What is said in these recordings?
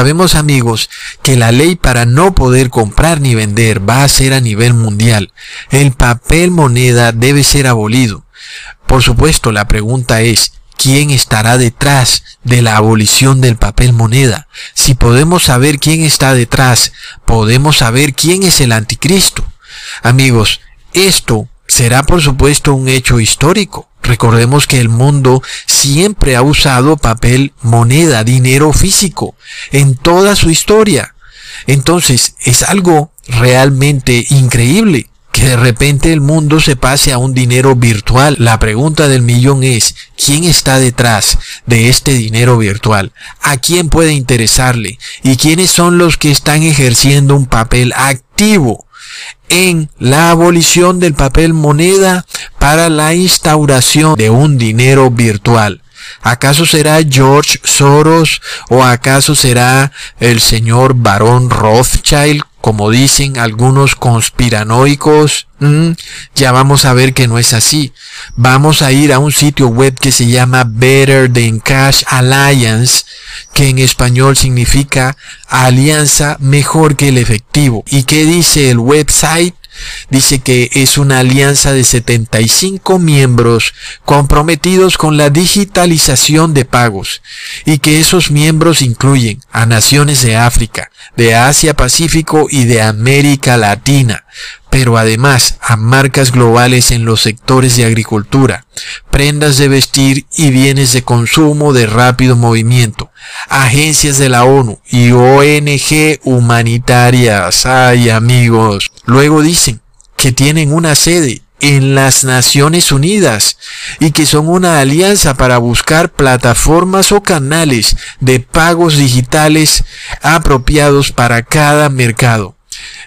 Sabemos amigos que la ley para no poder comprar ni vender va a ser a nivel mundial. El papel moneda debe ser abolido. Por supuesto, la pregunta es, ¿quién estará detrás de la abolición del papel moneda? Si podemos saber quién está detrás, podemos saber quién es el anticristo. Amigos, esto será por supuesto un hecho histórico. Recordemos que el mundo siempre ha usado papel moneda, dinero físico, en toda su historia. Entonces es algo realmente increíble que de repente el mundo se pase a un dinero virtual. La pregunta del millón es, ¿quién está detrás de este dinero virtual? ¿A quién puede interesarle? ¿Y quiénes son los que están ejerciendo un papel activo en la abolición del papel moneda para la instauración de un dinero virtual. ¿Acaso será George Soros o acaso será el señor Barón Rothschild, como dicen algunos conspiranoicos? Ya vamos a ver que no es así. Vamos a ir a un sitio web que se llama Better Than Cash Alliance, que en español significa alianza mejor que el efectivo. ¿Y qué dice el website? Dice que es una alianza de 75 miembros comprometidos con la digitalización de pagos y que esos miembros incluyen a naciones de África, de Asia Pacífico y de América Latina, pero además a marcas globales en los sectores de agricultura, prendas de vestir y bienes de consumo de rápido movimiento, agencias de la ONU y ONG humanitarias. Ay amigos. Luego dicen que tienen una sede en las Naciones Unidas y que son una alianza para buscar plataformas o canales de pagos digitales apropiados para cada mercado.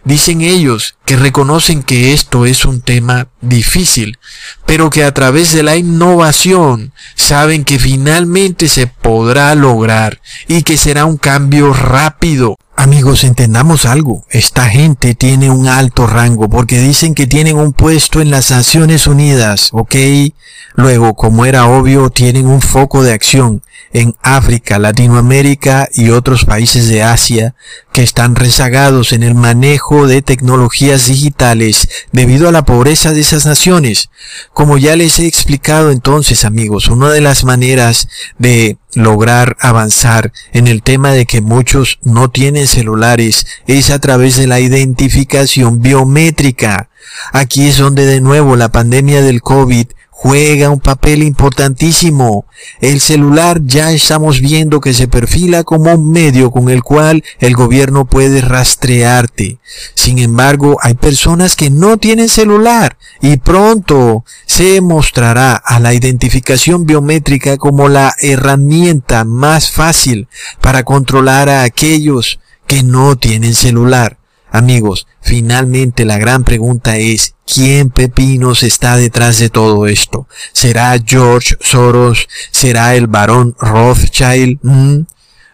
Dicen ellos que reconocen que esto es un tema difícil, pero que a través de la innovación saben que finalmente se podrá lograr y que será un cambio rápido. Amigos, entendamos algo. Esta gente tiene un alto rango porque dicen que tienen un puesto en las Naciones Unidas, ¿ok? Luego, como era obvio, tienen un foco de acción en África, Latinoamérica y otros países de Asia que están rezagados en el manejo de digitales debido a la pobreza de esas naciones. Como ya les he explicado entonces amigos, una de las maneras de lograr avanzar en el tema de que muchos no tienen celulares es a través de la identificación biométrica. Aquí es donde de nuevo la pandemia del COVID juega un papel importantísimo. El celular ya estamos viendo que se perfila como un medio con el cual el gobierno puede rastrearte. Sin embargo, hay personas que no tienen celular y pronto se mostrará a la identificación biométrica como la herramienta más fácil para controlar a aquellos que no tienen celular. Amigos, finalmente la gran pregunta es, ¿quién pepinos está detrás de todo esto? ¿Será George Soros? ¿Será el barón Rothschild? ¿Mm?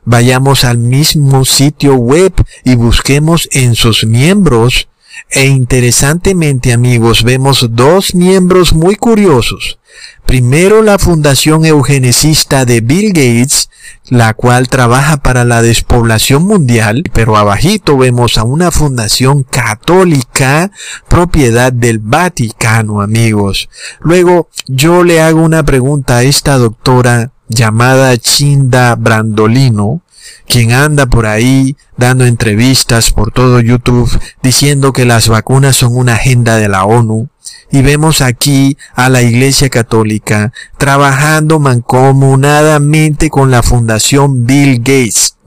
Vayamos al mismo sitio web y busquemos en sus miembros. E interesantemente amigos, vemos dos miembros muy curiosos. Primero la Fundación Eugenicista de Bill Gates, la cual trabaja para la despoblación mundial, pero abajito vemos a una fundación católica propiedad del Vaticano, amigos. Luego yo le hago una pregunta a esta doctora llamada Chinda Brandolino, quien anda por ahí dando entrevistas por todo YouTube diciendo que las vacunas son una agenda de la ONU, y vemos aquí a la Iglesia Católica trabajando mancomunadamente con la Fundación Bill Gates.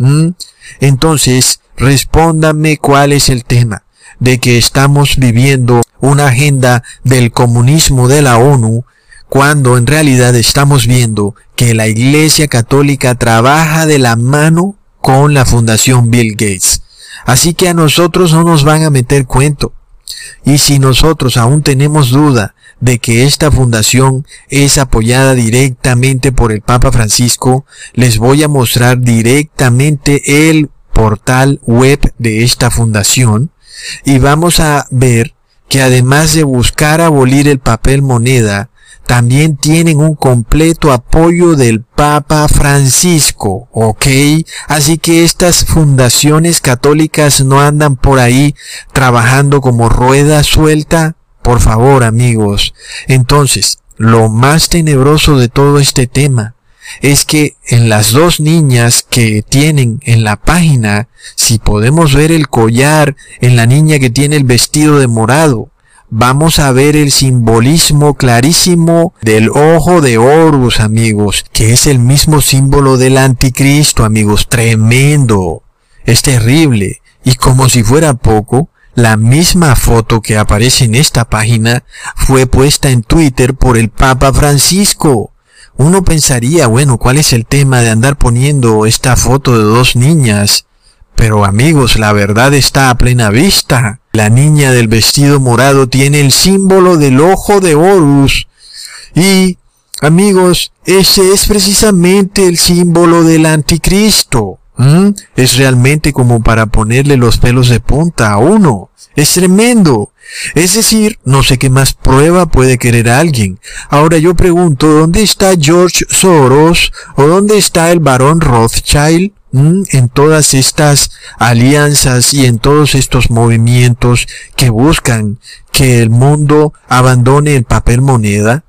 Entonces, respóndame cuál es el tema de que estamos viviendo una agenda del comunismo de la ONU cuando en realidad estamos viendo que la Iglesia Católica trabaja de la mano con la Fundación Bill Gates. Así que a nosotros no nos van a meter cuento. Y si nosotros aún tenemos duda de que esta fundación es apoyada directamente por el Papa Francisco, les voy a mostrar directamente el portal web de esta fundación y vamos a ver que además de buscar abolir el papel moneda, también tienen un completo apoyo del Papa Francisco, ¿ok? Así que estas fundaciones católicas no andan por ahí trabajando como rueda suelta. Por favor, amigos. Entonces, lo más tenebroso de todo este tema es que en las dos niñas que tienen en la página, si podemos ver el collar en la niña que tiene el vestido de morado, vamos a ver el simbolismo clarísimo del ojo de Horus, amigos, que es el mismo símbolo del anticristo, amigos, tremendo, es terrible. Y como si fuera poco, la misma foto que aparece en esta página fue puesta en Twitter por el Papa Francisco. Uno pensaría, bueno, ¿cuál es el tema de andar poniendo esta foto de dos niñas? Pero amigos, la verdad está a plena vista. La niña del vestido morado tiene el símbolo del ojo de Horus. Y, amigos, ese es precisamente el símbolo del anticristo. Es realmente como para ponerle los pelos de punta a uno. Es tremendo. Es decir, no sé qué más prueba puede querer alguien. Ahora yo pregunto, ¿dónde está George Soros o dónde está el barón Rothschild? En todas estas alianzas y en todos estos movimientos que buscan que el mundo abandone el papel moneda,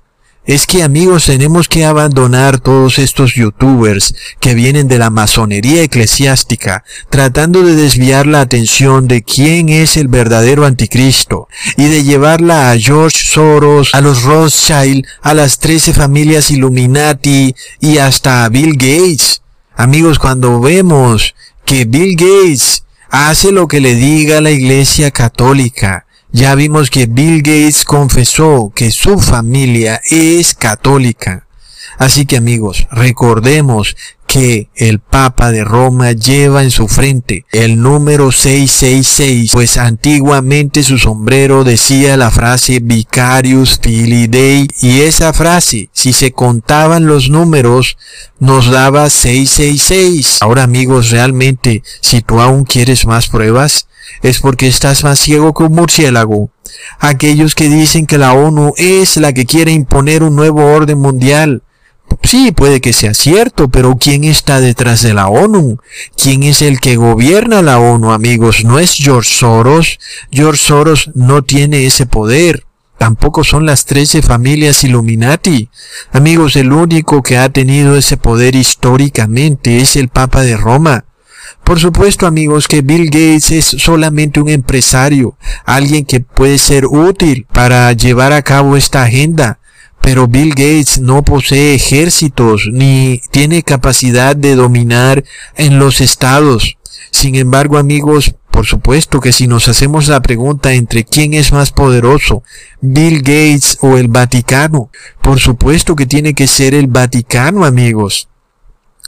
es que amigos tenemos que abandonar todos estos youtubers que vienen de la masonería eclesiástica tratando de desviar la atención de quién es el verdadero anticristo y de llevarla a George Soros, a los Rothschild, a las trece familias Illuminati y hasta a Bill Gates. Amigos, cuando vemos que Bill Gates hace lo que le diga la iglesia católica, ya vimos que Bill Gates confesó que su familia es católica. Así que amigos, recordemos que el Papa de Roma lleva en su frente el número 666, pues antiguamente su sombrero decía la frase Vicarius Filii Dei y esa frase, si se contaban los números, nos daba 666. Ahora amigos, realmente, si tú aún quieres más pruebas, es porque estás más ciego que un murciélago. Aquellos que dicen que la ONU es la que quiere imponer un nuevo orden mundial. Sí, puede que sea cierto, pero ¿quién está detrás de la ONU? ¿Quién es el que gobierna la ONU, amigos? No es George Soros. George Soros no tiene ese poder. Tampoco son las trece familias Illuminati. Amigos, el único que ha tenido ese poder históricamente es el Papa de Roma. Por supuesto, amigos, que Bill Gates es solamente un empresario, alguien que puede ser útil para llevar a cabo esta agenda. Pero Bill Gates no posee ejércitos ni tiene capacidad de dominar en los estados. Sin embargo, amigos, por supuesto que si nos hacemos la pregunta entre quién es más poderoso, Bill Gates o el Vaticano, por supuesto que tiene que ser el Vaticano, amigos.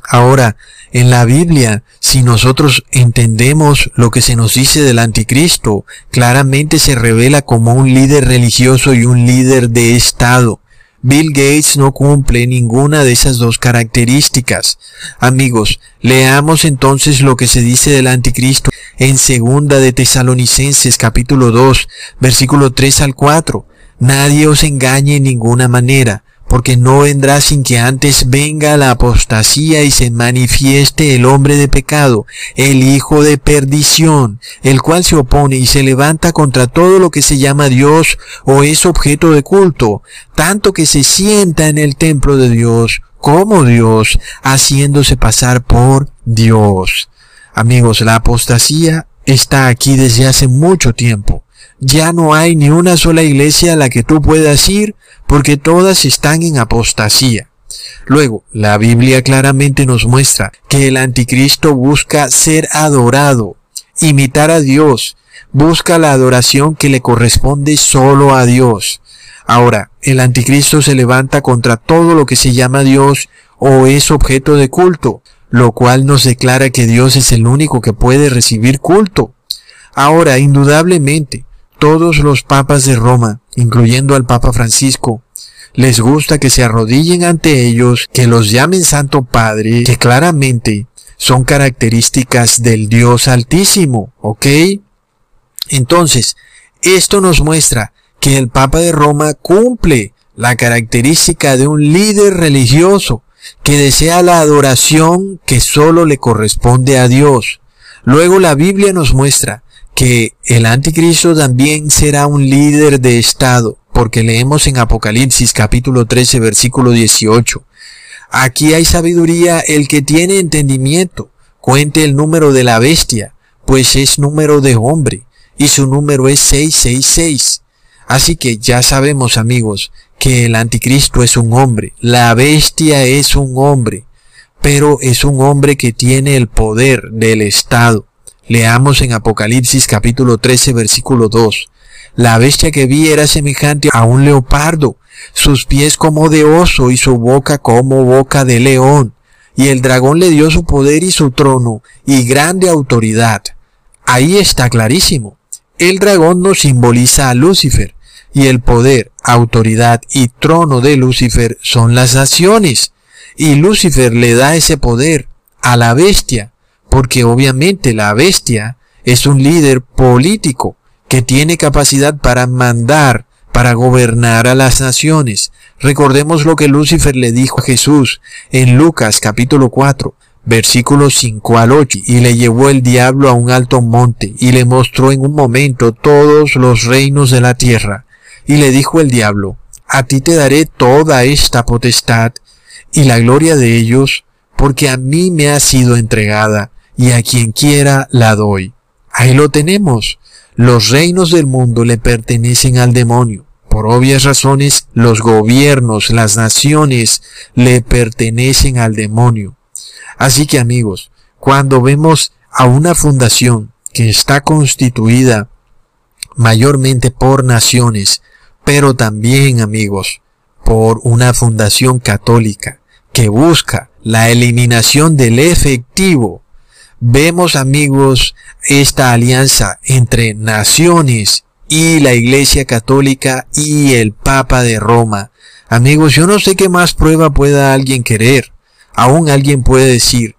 Ahora, en la Biblia, si nosotros entendemos lo que se nos dice del anticristo, claramente se revela como un líder religioso y un líder de Estado. Bill Gates no cumple ninguna de esas dos características. Amigos, leamos entonces lo que se dice del anticristo en segunda de Tesalonicenses capítulo 2, versículo 3 al 4. Nadie os engañe en ninguna manera porque no vendrá sin que antes venga la apostasía y se manifieste el hombre de pecado, el hijo de perdición, el cual se opone y se levanta contra todo lo que se llama Dios o es objeto de culto, tanto que se sienta en el templo de Dios como Dios, haciéndose pasar por Dios. Amigos, la apostasía está aquí desde hace mucho tiempo. Ya no hay ni una sola iglesia a la que tú puedas ir porque todas están en apostasía. Luego, la Biblia claramente nos muestra que el anticristo busca ser adorado, imitar a Dios, busca la adoración que le corresponde solo a Dios. Ahora, el anticristo se levanta contra todo lo que se llama Dios o es objeto de culto, lo cual nos declara que Dios es el único que puede recibir culto. Ahora, indudablemente, todos los papas de Roma, incluyendo al Papa Francisco, les gusta que se arrodillen ante ellos, que los llamen Santo Padre, que claramente son características del Dios Altísimo, ¿ok? Entonces, esto nos muestra que el Papa de Roma cumple la característica de un líder religioso que desea la adoración que solo le corresponde a Dios. Luego la Biblia nos muestra que el anticristo también será un líder de Estado, porque leemos en Apocalipsis capítulo 13 versículo 18. Aquí hay sabiduría el que tiene entendimiento, cuente el número de la bestia, pues es número de hombre, y su número es 666. Así que ya sabemos amigos que el anticristo es un hombre, la bestia es un hombre, pero es un hombre que tiene el poder del Estado. Leamos en Apocalipsis capítulo 13 versículo 2. La bestia que vi era semejante a un leopardo, sus pies como de oso y su boca como boca de león. Y el dragón le dio su poder y su trono y grande autoridad. Ahí está clarísimo. El dragón nos simboliza a Lucifer, y el poder, autoridad y trono de Lucifer son las naciones. Y Lucifer le da ese poder a la bestia, porque obviamente la bestia es un líder político que tiene capacidad para mandar, para gobernar a las naciones. Recordemos lo que Lucifer le dijo a Jesús en Lucas capítulo 4, versículos 5 al 8, y le llevó el diablo a un alto monte, y le mostró en un momento todos los reinos de la tierra, y le dijo el diablo, a ti te daré toda esta potestad y la gloria de ellos, porque a mí me ha sido entregada, y a quien quiera la doy. Ahí lo tenemos. Los reinos del mundo le pertenecen al demonio. Por obvias razones, los gobiernos, las naciones le pertenecen al demonio. Así que amigos, cuando vemos a una fundación que está constituida mayormente por naciones, pero también amigos, por una fundación católica que busca la eliminación del efectivo, vemos amigos esta alianza entre naciones y la Iglesia Católica y el Papa de Roma. Amigos, yo no sé qué más prueba pueda alguien querer. Aún alguien puede decir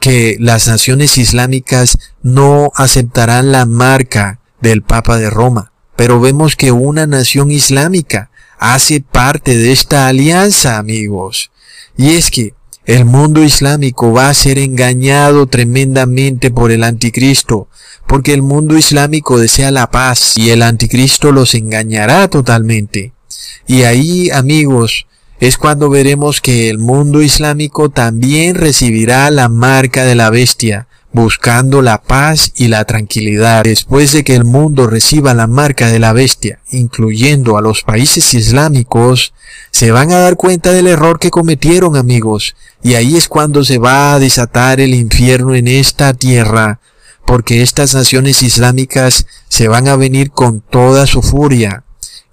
que las naciones islámicas no aceptarán la marca del Papa de Roma, pero vemos que una nación islámica hace parte de esta alianza, amigos. Y es que el mundo islámico va a ser engañado tremendamente por el anticristo, porque el mundo islámico desea la paz y el anticristo los engañará totalmente. Y ahí, amigos, es cuando veremos que el mundo islámico también recibirá la marca de la bestia, buscando la paz y la tranquilidad. Después de que el mundo reciba la marca de la bestia, incluyendo a los países islámicos, se van a dar cuenta del error que cometieron amigos, y ahí es cuando se va a desatar el infierno en esta tierra, porque estas naciones islámicas se van a venir con toda su furia.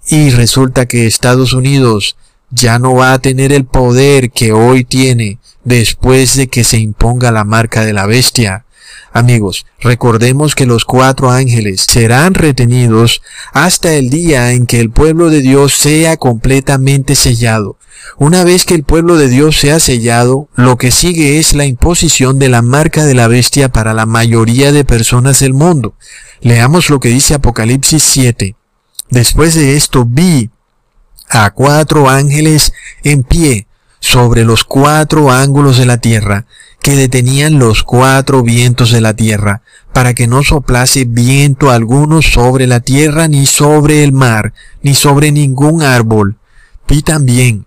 Y resulta que Estados Unidos ya no va a tener el poder que hoy tiene después de que se imponga la marca de la bestia. Amigos, recordemos que los cuatro ángeles serán retenidos hasta el día en que el pueblo de Dios sea completamente sellado. Una vez que el pueblo de Dios sea sellado, lo que sigue es la imposición de la marca de la bestia para la mayoría de personas del mundo. Leamos lo que dice Apocalipsis 7. Después de esto vi a cuatro ángeles en pie sobre los cuatro ángulos de la tierra, que detenían los cuatro vientos de la tierra, para que no soplase viento alguno sobre la tierra, ni sobre el mar, ni sobre ningún árbol. Vi también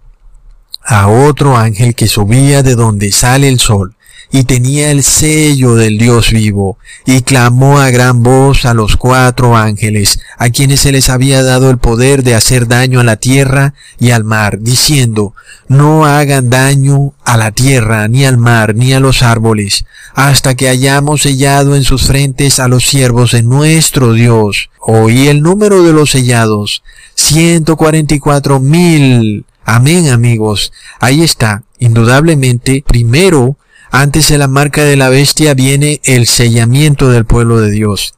a otro ángel que subía de donde sale el sol, y tenía el sello del Dios vivo, y clamó a gran voz a los cuatro ángeles, a quienes se les había dado el poder de hacer daño a la tierra y al mar, diciendo, no hagan daño a la tierra, ni al mar, ni a los árboles, hasta que hayamos sellado en sus frentes a los siervos de nuestro Dios. Oí el número de los sellados, ciento cuarenta y cuatro mil. Amén amigos. Ahí está, indudablemente, primero antes de la marca de la bestia viene el sellamiento del pueblo de Dios.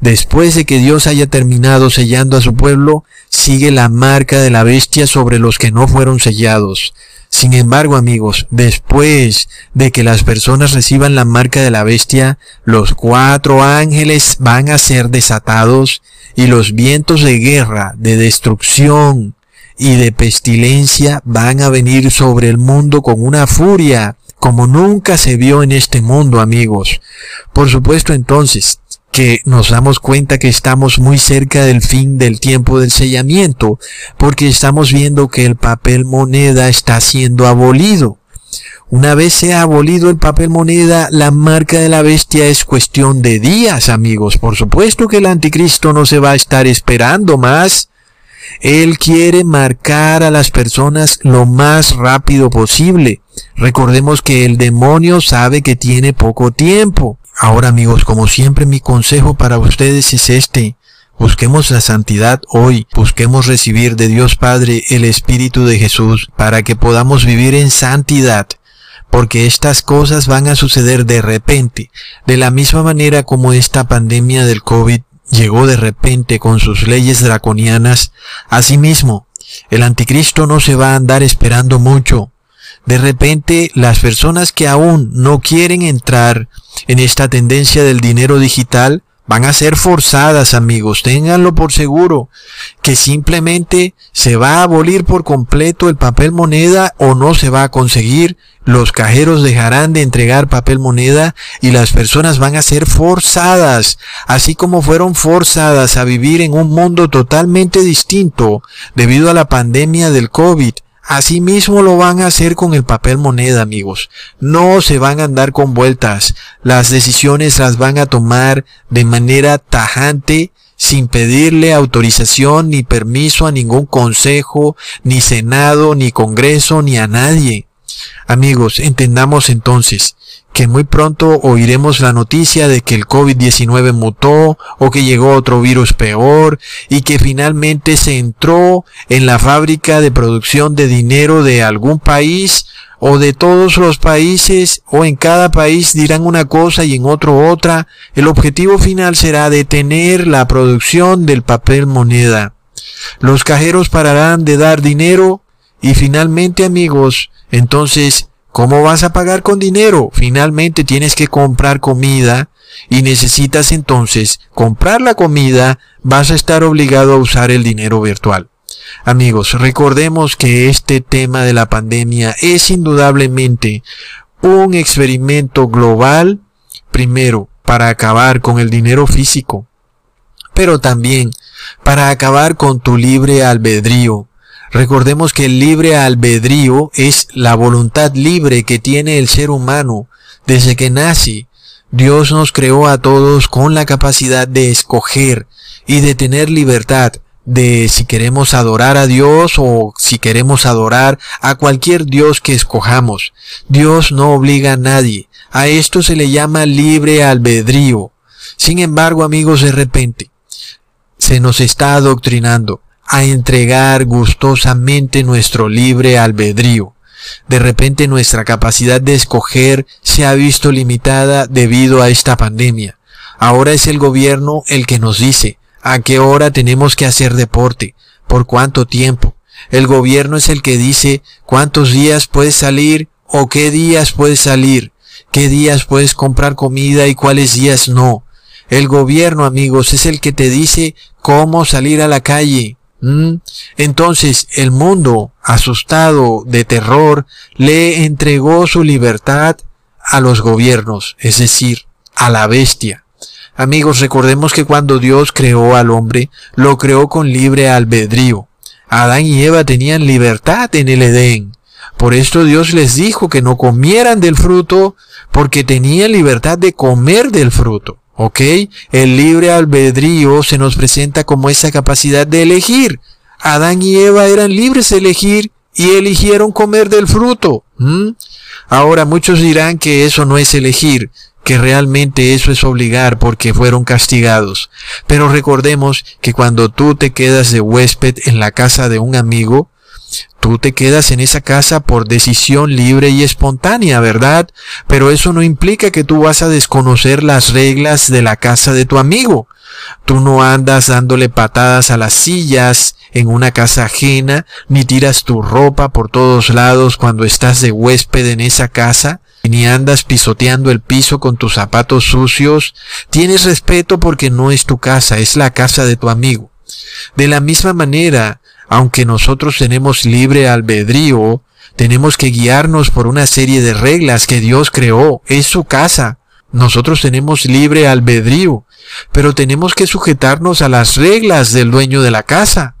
Después de que Dios haya terminado sellando a su pueblo, sigue la marca de la bestia sobre los que no fueron sellados. Sin embargo, amigos, después de que las personas reciban la marca de la bestia, los cuatro ángeles van a ser desatados y los vientos de guerra, de destrucción y de pestilencia van a venir sobre el mundo con una furia como nunca se vio en este mundo, amigos. Por supuesto entonces que nos damos cuenta que estamos muy cerca del fin del tiempo del sellamiento, porque estamos viendo que el papel moneda está siendo abolido. Una vez sea abolido el papel moneda, la marca de la bestia es cuestión de días, amigos. Por supuesto que el anticristo no se va a estar esperando más. Él quiere marcar a las personas lo más rápido posible. Recordemos que el demonio sabe que tiene poco tiempo. Ahora amigos, como siempre mi consejo para ustedes es este. Busquemos la santidad hoy, busquemos recibir de Dios Padre el Espíritu de Jesús para que podamos vivir en santidad, porque estas cosas van a suceder de repente, de la misma manera como esta pandemia del COVID llegó de repente con sus leyes draconianas, asimismo, el anticristo no se va a andar esperando mucho. De repente, las personas que aún no quieren entrar en esta tendencia del dinero digital van a ser forzadas, amigos, ténganlo por seguro, que simplemente se va a abolir por completo el papel moneda o no se va a conseguir, los cajeros dejarán de entregar papel moneda y las personas van a ser forzadas, así como fueron forzadas a vivir en un mundo totalmente distinto debido a la pandemia del COVID. Asimismo lo van a hacer con el papel moneda, amigos. No se van a andar con vueltas. Las decisiones las van a tomar de manera tajante, sin pedirle autorización ni permiso a ningún consejo, ni senado, ni congreso, ni a nadie. Amigos, entendamos entonces que muy pronto oiremos la noticia de que el COVID-19 mutó o que llegó otro virus peor y que finalmente se entró en la fábrica de producción de dinero de algún país o de todos los países o en cada país dirán una cosa y en otro otra. El objetivo final será detener la producción del papel moneda. Los cajeros pararán de dar dinero y finalmente amigos, entonces ¿Cómo vas a pagar con dinero? Finalmente tienes que comprar comida y necesitas entonces comprar la comida, vas a estar obligado a usar el dinero virtual. Amigos, recordemos que este tema de la pandemia es indudablemente un experimento global, primero, para acabar con el dinero físico, pero también para acabar con tu libre albedrío, Recordemos que el libre albedrío es la voluntad libre que tiene el ser humano desde que nace. Dios nos creó a todos con la capacidad de escoger y de tener libertad de si queremos adorar a Dios o si queremos adorar a cualquier Dios que escojamos. Dios no obliga a nadie. A esto se le llama libre albedrío. Sin embargo, amigos, de repente se nos está adoctrinando a entregar gustosamente nuestro libre albedrío. De repente nuestra capacidad de escoger se ha visto limitada debido a esta pandemia. Ahora es el gobierno el que nos dice a qué hora tenemos que hacer deporte, por cuánto tiempo. El gobierno es el que dice cuántos días puedes salir o qué días puedes salir, qué días puedes comprar comida y cuáles días no. El gobierno, amigos, es el que te dice cómo salir a la calle, ¿Mm? Entonces el mundo, asustado de terror, le entregó su libertad a los gobiernos, es decir, a la bestia. Amigos, recordemos que cuando Dios creó al hombre, lo creó con libre albedrío. Adán y Eva tenían libertad en el Edén. Por esto Dios les dijo que no comieran del fruto, porque tenían libertad de comer del fruto. ¿Ok? El libre albedrío se nos presenta como esa capacidad de elegir. Adán y Eva eran libres de elegir y eligieron comer del fruto. Ahora muchos dirán que eso no es elegir, que realmente eso es obligar porque fueron castigados. Pero recordemos que cuando tú te quedas de huésped en la casa de un amigo, Tú te quedas en esa casa por decisión libre y espontánea, ¿verdad? Pero eso no implica que tú vas a desconocer las reglas de la casa de tu amigo. Tú no andas dándole patadas a las sillas en una casa ajena, ni tiras tu ropa por todos lados cuando estás de huésped en esa casa, ni andas pisoteando el piso con tus zapatos sucios. Tienes respeto porque no es tu casa, es la casa de tu amigo. De la misma manera, aunque nosotros tenemos libre albedrío, tenemos que guiarnos por una serie de reglas que Dios creó. Es su casa. Nosotros tenemos libre albedrío, pero tenemos que sujetarnos a las reglas del dueño de la casa.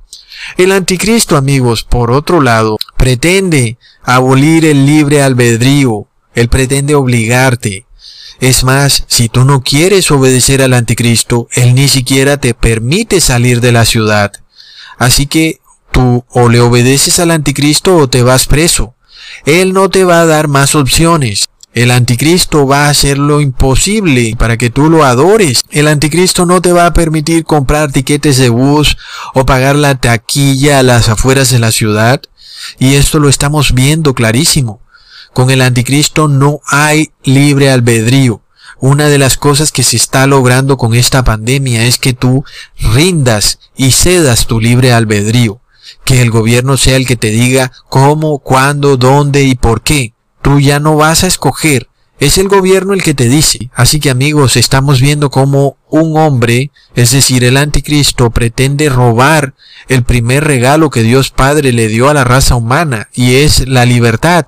El anticristo, amigos, por otro lado, pretende abolir el libre albedrío. Él pretende obligarte. Es más, si tú no quieres obedecer al anticristo, él ni siquiera te permite salir de la ciudad. Así que tú o le obedeces al anticristo o te vas preso. Él no te va a dar más opciones. El anticristo va a hacer lo imposible para que tú lo adores. El anticristo no te va a permitir comprar tiquetes de bus o pagar la taquilla a las afueras de la ciudad. Y esto lo estamos viendo clarísimo. Con el anticristo no hay libre albedrío. Una de las cosas que se está logrando con esta pandemia es que tú rindas y cedas tu libre albedrío. Que el gobierno sea el que te diga cómo, cuándo, dónde y por qué. Tú ya no vas a escoger. Es el gobierno el que te dice. Así que amigos, estamos viendo cómo un hombre, es decir, el anticristo, pretende robar el primer regalo que Dios Padre le dio a la raza humana, y es la libertad.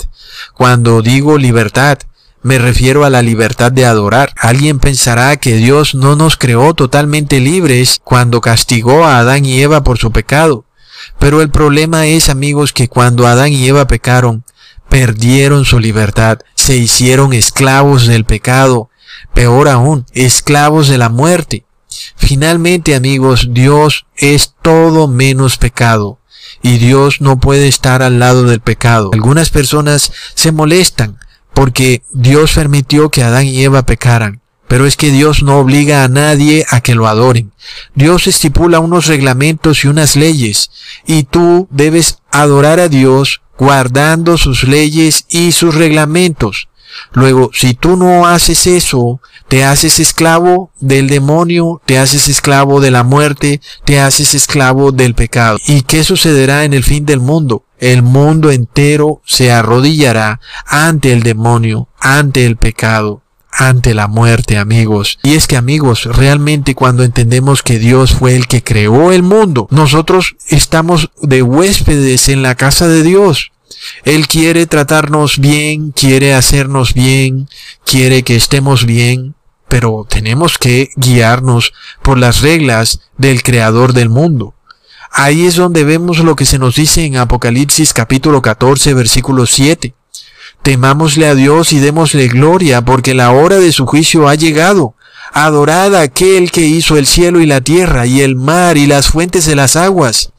Cuando digo libertad, me refiero a la libertad de adorar. Alguien pensará que Dios no nos creó totalmente libres cuando castigó a Adán y Eva por su pecado. Pero el problema es, amigos, que cuando Adán y Eva pecaron, perdieron su libertad, se hicieron esclavos del pecado, peor aún, esclavos de la muerte. Finalmente, amigos, Dios es todo menos pecado y Dios no puede estar al lado del pecado. Algunas personas se molestan porque Dios permitió que Adán y Eva pecaran. Pero es que Dios no obliga a nadie a que lo adoren. Dios estipula unos reglamentos y unas leyes, y tú debes adorar a Dios guardando sus leyes y sus reglamentos. Luego, si tú no haces eso, te haces esclavo del demonio, te haces esclavo de la muerte, te haces esclavo del pecado. ¿Y qué sucederá en el fin del mundo? El mundo entero se arrodillará ante el demonio, ante el pecado ante la muerte, amigos. Y es que, amigos, realmente cuando entendemos que Dios fue el que creó el mundo, nosotros estamos de huéspedes en la casa de Dios. Él quiere tratarnos bien, quiere hacernos bien, quiere que estemos bien, pero tenemos que guiarnos por las reglas del creador del mundo. Ahí es donde vemos lo que se nos dice en Apocalipsis capítulo 14 versículo 7. Temámosle a Dios y démosle gloria, porque la hora de su juicio ha llegado. Adorad a aquel que hizo el cielo y la tierra, y el mar y las fuentes de las aguas.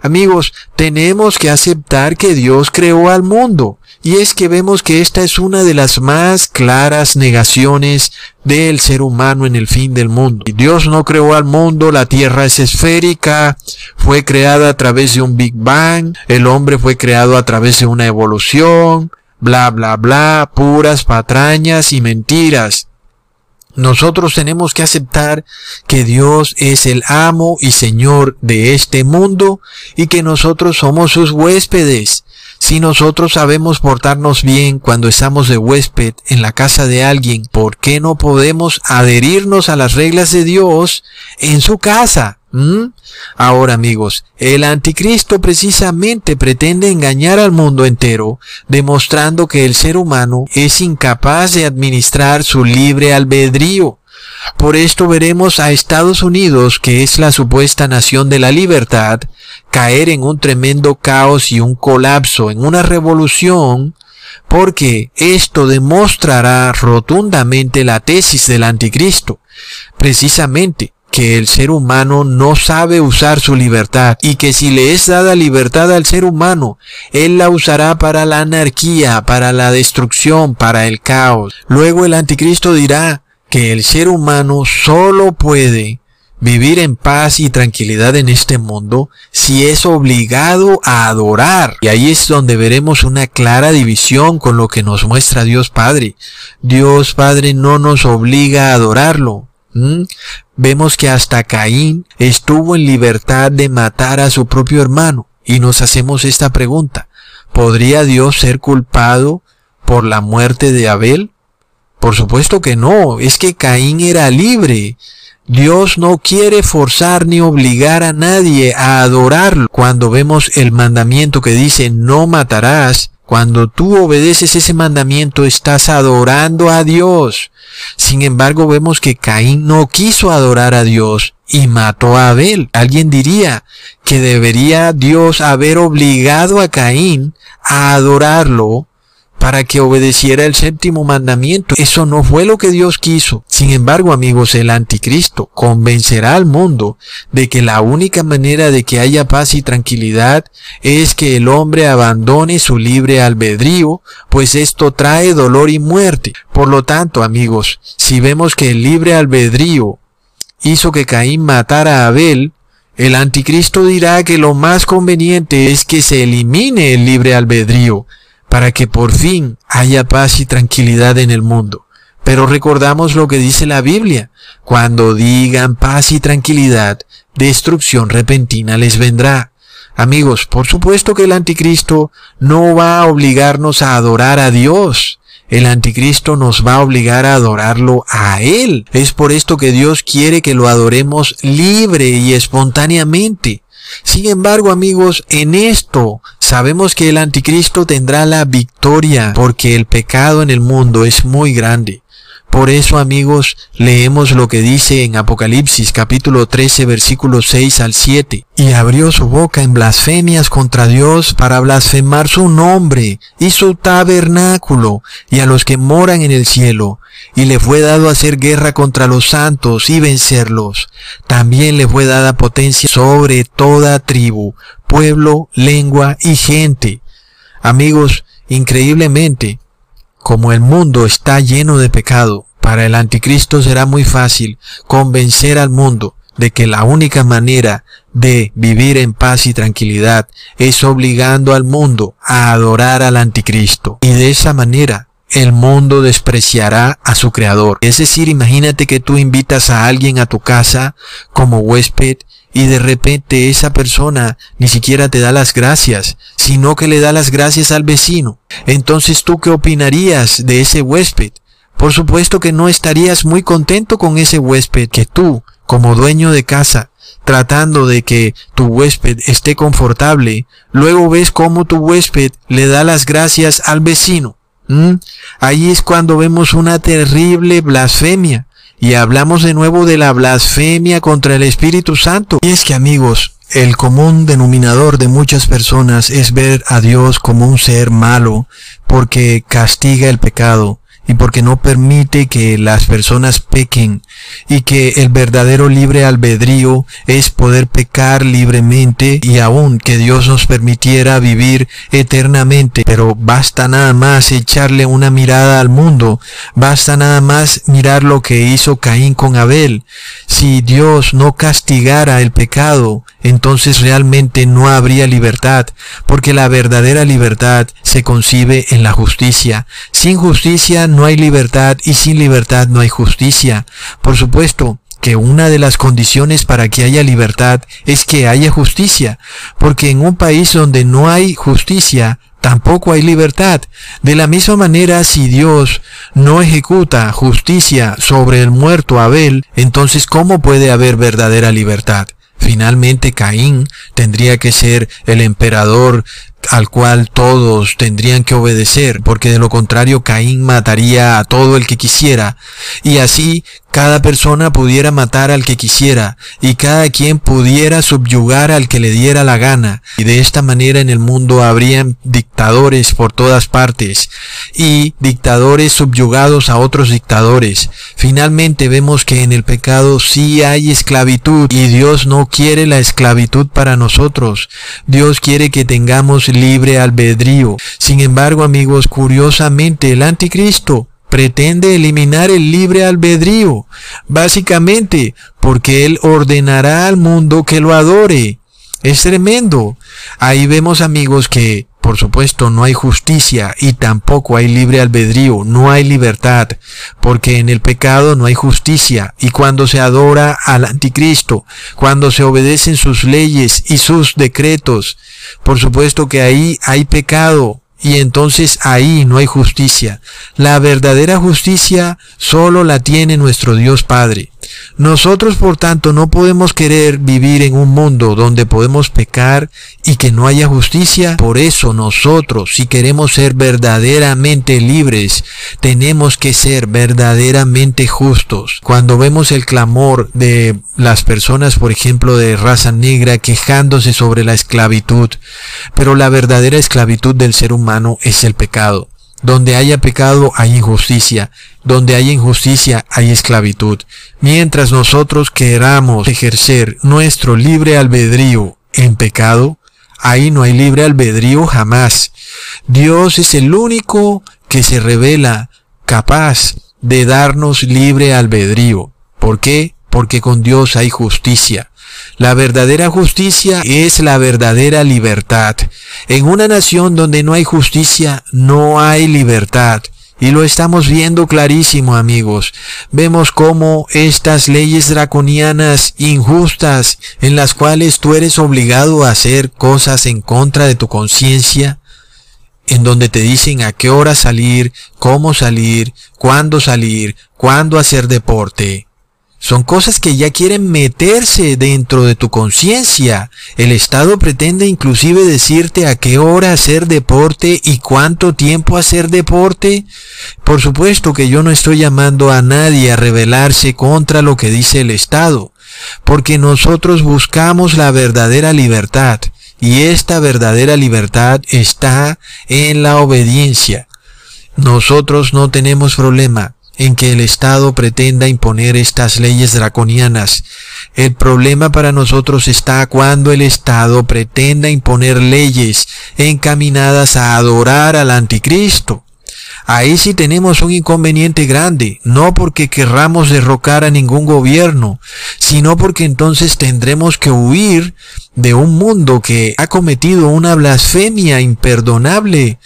Amigos, tenemos que aceptar que Dios creó al mundo. Y es que vemos que esta es una de las más claras negaciones del ser humano en el fin del mundo. Dios no creó al mundo, la tierra es esférica, fue creada a través de un Big Bang, el hombre fue creado a través de una evolución, bla, bla, bla, puras patrañas y mentiras. Nosotros tenemos que aceptar que Dios es el amo y Señor de este mundo y que nosotros somos sus huéspedes. Si nosotros sabemos portarnos bien cuando estamos de huésped en la casa de alguien, ¿por qué no podemos adherirnos a las reglas de Dios en su casa? ¿Mm? Ahora amigos, el anticristo precisamente pretende engañar al mundo entero, demostrando que el ser humano es incapaz de administrar su libre albedrío. Por esto veremos a Estados Unidos, que es la supuesta nación de la libertad, caer en un tremendo caos y un colapso, en una revolución, porque esto demostrará rotundamente la tesis del anticristo. Precisamente, que el ser humano no sabe usar su libertad y que si le es dada libertad al ser humano, él la usará para la anarquía, para la destrucción, para el caos. Luego el anticristo dirá que el ser humano solo puede vivir en paz y tranquilidad en este mundo si es obligado a adorar. Y ahí es donde veremos una clara división con lo que nos muestra Dios Padre. Dios Padre no nos obliga a adorarlo. Vemos que hasta Caín estuvo en libertad de matar a su propio hermano. Y nos hacemos esta pregunta. ¿Podría Dios ser culpado por la muerte de Abel? Por supuesto que no. Es que Caín era libre. Dios no quiere forzar ni obligar a nadie a adorarlo. Cuando vemos el mandamiento que dice no matarás, cuando tú obedeces ese mandamiento estás adorando a Dios. Sin embargo, vemos que Caín no quiso adorar a Dios y mató a Abel. Alguien diría que debería Dios haber obligado a Caín a adorarlo para que obedeciera el séptimo mandamiento. Eso no fue lo que Dios quiso. Sin embargo, amigos, el anticristo convencerá al mundo de que la única manera de que haya paz y tranquilidad es que el hombre abandone su libre albedrío, pues esto trae dolor y muerte. Por lo tanto, amigos, si vemos que el libre albedrío hizo que Caín matara a Abel, el anticristo dirá que lo más conveniente es que se elimine el libre albedrío, para que por fin haya paz y tranquilidad en el mundo. Pero recordamos lo que dice la Biblia. Cuando digan paz y tranquilidad, destrucción repentina les vendrá. Amigos, por supuesto que el anticristo no va a obligarnos a adorar a Dios. El anticristo nos va a obligar a adorarlo a Él. Es por esto que Dios quiere que lo adoremos libre y espontáneamente. Sin embargo, amigos, en esto sabemos que el anticristo tendrá la victoria porque el pecado en el mundo es muy grande. Por eso, amigos, leemos lo que dice en Apocalipsis capítulo 13 versículos 6 al 7. Y abrió su boca en blasfemias contra Dios para blasfemar su nombre y su tabernáculo y a los que moran en el cielo. Y le fue dado hacer guerra contra los santos y vencerlos. También le fue dada potencia sobre toda tribu, pueblo, lengua y gente. Amigos, increíblemente, como el mundo está lleno de pecado, para el anticristo será muy fácil convencer al mundo de que la única manera de vivir en paz y tranquilidad es obligando al mundo a adorar al anticristo. Y de esa manera el mundo despreciará a su creador. Es decir, imagínate que tú invitas a alguien a tu casa como huésped y de repente esa persona ni siquiera te da las gracias, sino que le da las gracias al vecino. Entonces tú qué opinarías de ese huésped? Por supuesto que no estarías muy contento con ese huésped que tú, como dueño de casa, tratando de que tu huésped esté confortable, luego ves cómo tu huésped le da las gracias al vecino. ¿Mm? Ahí es cuando vemos una terrible blasfemia. Y hablamos de nuevo de la blasfemia contra el Espíritu Santo. Y es que amigos, el común denominador de muchas personas es ver a Dios como un ser malo porque castiga el pecado y porque no permite que las personas pequen y que el verdadero libre albedrío es poder pecar libremente y aún que Dios nos permitiera vivir eternamente. Pero basta nada más echarle una mirada al mundo, basta nada más mirar lo que hizo Caín con Abel. Si Dios no castigara el pecado, entonces realmente no habría libertad, porque la verdadera libertad se concibe en la justicia. Sin justicia no hay libertad y sin libertad no hay justicia. Por supuesto que una de las condiciones para que haya libertad es que haya justicia, porque en un país donde no hay justicia, tampoco hay libertad. De la misma manera, si Dios no ejecuta justicia sobre el muerto Abel, entonces ¿cómo puede haber verdadera libertad? Finalmente Caín tendría que ser el emperador al cual todos tendrían que obedecer, porque de lo contrario Caín mataría a todo el que quisiera, y así cada persona pudiera matar al que quisiera y cada quien pudiera subyugar al que le diera la gana. Y de esta manera en el mundo habrían dictadores por todas partes y dictadores subyugados a otros dictadores. Finalmente vemos que en el pecado sí hay esclavitud y Dios no quiere la esclavitud para nosotros. Dios quiere que tengamos libre albedrío. Sin embargo, amigos, curiosamente el anticristo pretende eliminar el libre albedrío, básicamente porque Él ordenará al mundo que lo adore. Es tremendo. Ahí vemos amigos que, por supuesto, no hay justicia y tampoco hay libre albedrío, no hay libertad, porque en el pecado no hay justicia y cuando se adora al anticristo, cuando se obedecen sus leyes y sus decretos, por supuesto que ahí hay pecado, y entonces ahí no hay justicia. La verdadera justicia solo la tiene nuestro Dios Padre. Nosotros, por tanto, no podemos querer vivir en un mundo donde podemos pecar y que no haya justicia. Por eso nosotros, si queremos ser verdaderamente libres, tenemos que ser verdaderamente justos. Cuando vemos el clamor de las personas, por ejemplo, de raza negra, quejándose sobre la esclavitud, pero la verdadera esclavitud del ser humano es el pecado. Donde haya pecado hay injusticia, donde hay injusticia hay esclavitud. Mientras nosotros queramos ejercer nuestro libre albedrío en pecado, ahí no hay libre albedrío jamás. Dios es el único que se revela capaz de darnos libre albedrío. ¿Por qué? Porque con Dios hay justicia. La verdadera justicia es la verdadera libertad. En una nación donde no hay justicia, no hay libertad. Y lo estamos viendo clarísimo, amigos. Vemos cómo estas leyes draconianas, injustas, en las cuales tú eres obligado a hacer cosas en contra de tu conciencia, en donde te dicen a qué hora salir, cómo salir, cuándo salir, cuándo hacer deporte. Son cosas que ya quieren meterse dentro de tu conciencia. El Estado pretende inclusive decirte a qué hora hacer deporte y cuánto tiempo hacer deporte. Por supuesto que yo no estoy llamando a nadie a rebelarse contra lo que dice el Estado, porque nosotros buscamos la verdadera libertad y esta verdadera libertad está en la obediencia. Nosotros no tenemos problema en que el Estado pretenda imponer estas leyes draconianas. El problema para nosotros está cuando el Estado pretenda imponer leyes encaminadas a adorar al anticristo. Ahí sí tenemos un inconveniente grande, no porque querramos derrocar a ningún gobierno, sino porque entonces tendremos que huir de un mundo que ha cometido una blasfemia imperdonable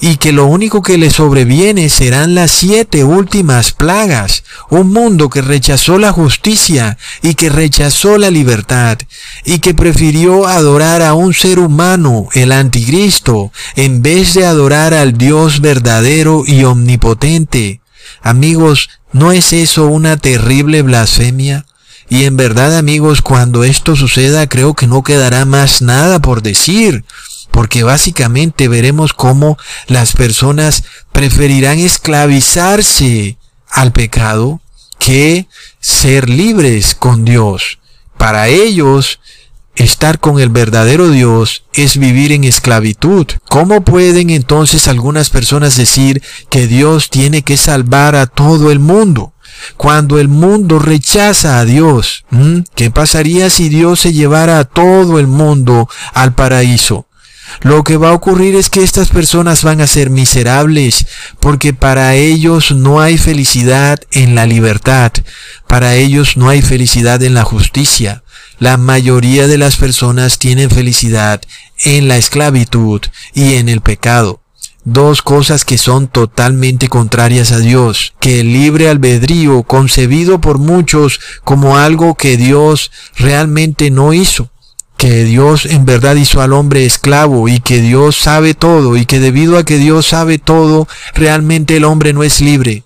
y que lo único que le sobreviene serán las siete últimas plagas, un mundo que rechazó la justicia y que rechazó la libertad y que prefirió adorar a un ser humano, el anticristo, en vez de adorar al Dios verdadero y omnipotente. Amigos, ¿no es eso una terrible blasfemia? Y en verdad, amigos, cuando esto suceda, creo que no quedará más nada por decir porque básicamente veremos cómo las personas preferirán esclavizarse al pecado que ser libres con Dios. Para ellos, estar con el verdadero Dios es vivir en esclavitud. ¿Cómo pueden entonces algunas personas decir que Dios tiene que salvar a todo el mundo? Cuando el mundo rechaza a Dios, ¿qué pasaría si Dios se llevara a todo el mundo al paraíso? Lo que va a ocurrir es que estas personas van a ser miserables, porque para ellos no hay felicidad en la libertad, para ellos no hay felicidad en la justicia. La mayoría de las personas tienen felicidad en la esclavitud y en el pecado. Dos cosas que son totalmente contrarias a Dios, que el libre albedrío concebido por muchos como algo que Dios realmente no hizo que Dios en verdad hizo al hombre esclavo y que Dios sabe todo y que debido a que Dios sabe todo, realmente el hombre no es libre.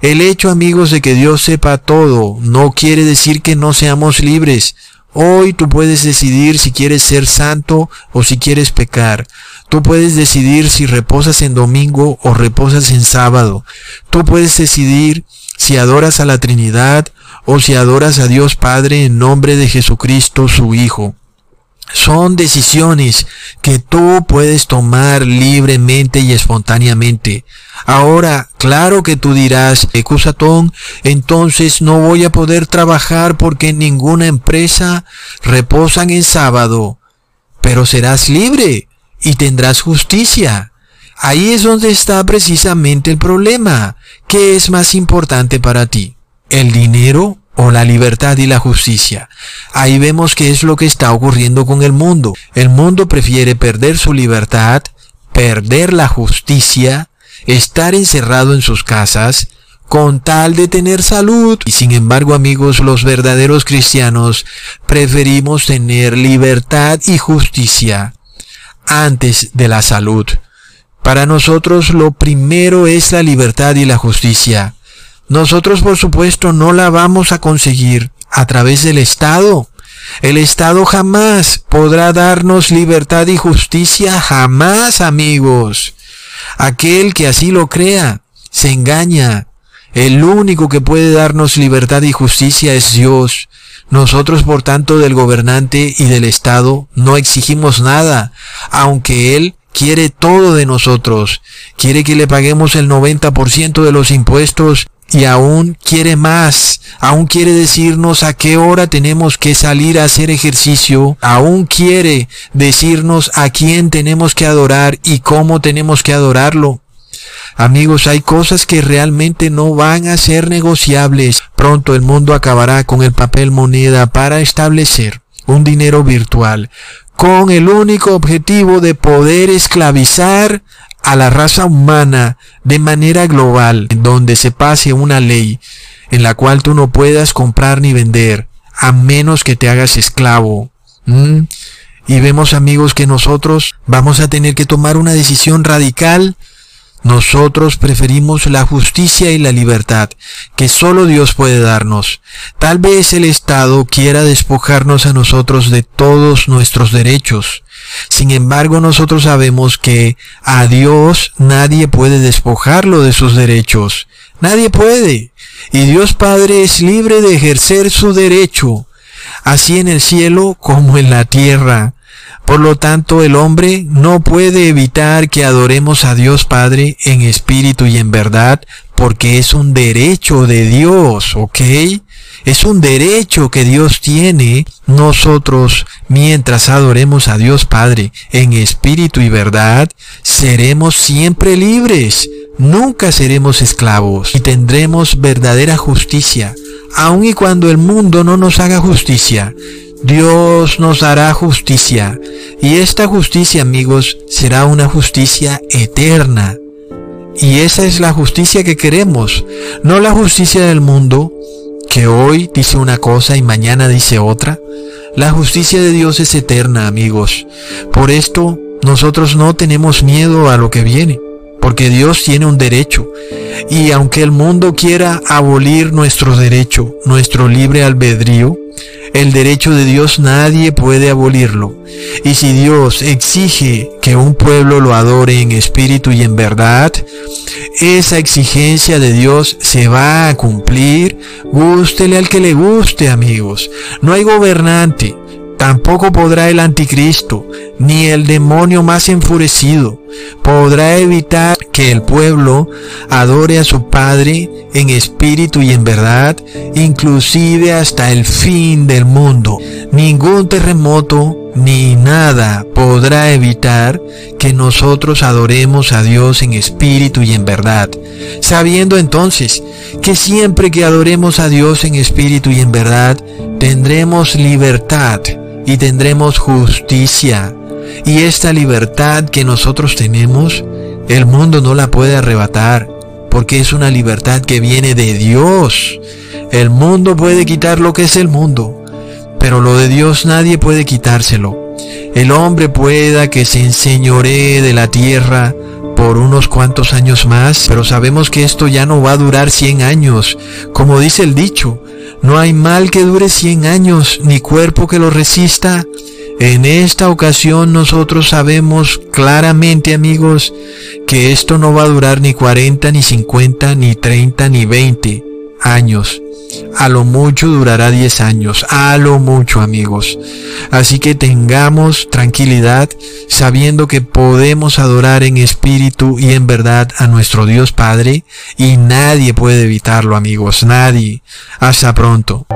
El hecho, amigos, de que Dios sepa todo no quiere decir que no seamos libres. Hoy tú puedes decidir si quieres ser santo o si quieres pecar. Tú puedes decidir si reposas en domingo o reposas en sábado. Tú puedes decidir si adoras a la Trinidad o si adoras a Dios Padre en nombre de Jesucristo su Hijo. Son decisiones que tú puedes tomar libremente y espontáneamente. Ahora, claro que tú dirás, Ecusatón, entonces no voy a poder trabajar porque en ninguna empresa reposan en sábado. Pero serás libre y tendrás justicia. Ahí es donde está precisamente el problema. ¿Qué es más importante para ti? ¿El dinero o la libertad y la justicia. Ahí vemos qué es lo que está ocurriendo con el mundo. El mundo prefiere perder su libertad, perder la justicia, estar encerrado en sus casas, con tal de tener salud. Y sin embargo, amigos, los verdaderos cristianos preferimos tener libertad y justicia antes de la salud. Para nosotros lo primero es la libertad y la justicia. Nosotros por supuesto no la vamos a conseguir a través del Estado. El Estado jamás podrá darnos libertad y justicia, jamás amigos. Aquel que así lo crea, se engaña. El único que puede darnos libertad y justicia es Dios. Nosotros, por tanto, del gobernante y del Estado no exigimos nada, aunque Él quiere todo de nosotros. Quiere que le paguemos el 90% de los impuestos y aún quiere más, aún quiere decirnos a qué hora tenemos que salir a hacer ejercicio, aún quiere decirnos a quién tenemos que adorar y cómo tenemos que adorarlo. Amigos, hay cosas que realmente no van a ser negociables. Pronto el mundo acabará con el papel moneda para establecer un dinero virtual con el único objetivo de poder esclavizar a la raza humana de manera global, en donde se pase una ley en la cual tú no puedas comprar ni vender, a menos que te hagas esclavo. Y vemos amigos que nosotros vamos a tener que tomar una decisión radical nosotros preferimos la justicia y la libertad que solo Dios puede darnos. Tal vez el Estado quiera despojarnos a nosotros de todos nuestros derechos. Sin embargo, nosotros sabemos que a Dios nadie puede despojarlo de sus derechos. Nadie puede. Y Dios Padre es libre de ejercer su derecho, así en el cielo como en la tierra. Por lo tanto, el hombre no puede evitar que adoremos a Dios Padre en espíritu y en verdad, porque es un derecho de Dios, ¿ok? Es un derecho que Dios tiene. Nosotros, mientras adoremos a Dios Padre en espíritu y verdad, seremos siempre libres. Nunca seremos esclavos y tendremos verdadera justicia, aun y cuando el mundo no nos haga justicia. Dios nos hará justicia. Y esta justicia, amigos, será una justicia eterna. Y esa es la justicia que queremos, no la justicia del mundo, que hoy dice una cosa y mañana dice otra. La justicia de Dios es eterna, amigos. Por esto, nosotros no tenemos miedo a lo que viene, porque Dios tiene un derecho. Y aunque el mundo quiera abolir nuestro derecho, nuestro libre albedrío, el derecho de Dios nadie puede abolirlo. Y si Dios exige que un pueblo lo adore en espíritu y en verdad, esa exigencia de Dios se va a cumplir, gústele al que le guste, amigos. No hay gobernante, Tampoco podrá el anticristo, ni el demonio más enfurecido, podrá evitar que el pueblo adore a su Padre en espíritu y en verdad, inclusive hasta el fin del mundo. Ningún terremoto ni nada podrá evitar que nosotros adoremos a Dios en espíritu y en verdad, sabiendo entonces que siempre que adoremos a Dios en espíritu y en verdad, tendremos libertad y tendremos justicia. Y esta libertad que nosotros tenemos, el mundo no la puede arrebatar, porque es una libertad que viene de Dios. El mundo puede quitar lo que es el mundo, pero lo de Dios nadie puede quitárselo. El hombre pueda que se enseñoree de la tierra por unos cuantos años más, pero sabemos que esto ya no va a durar 100 años, como dice el dicho, no hay mal que dure cien años, ni cuerpo que lo resista. En esta ocasión nosotros sabemos claramente, amigos, que esto no va a durar ni 40, ni 50, ni 30, ni 20 años. A lo mucho durará 10 años, a lo mucho amigos. Así que tengamos tranquilidad sabiendo que podemos adorar en espíritu y en verdad a nuestro Dios Padre y nadie puede evitarlo amigos, nadie. Hasta pronto.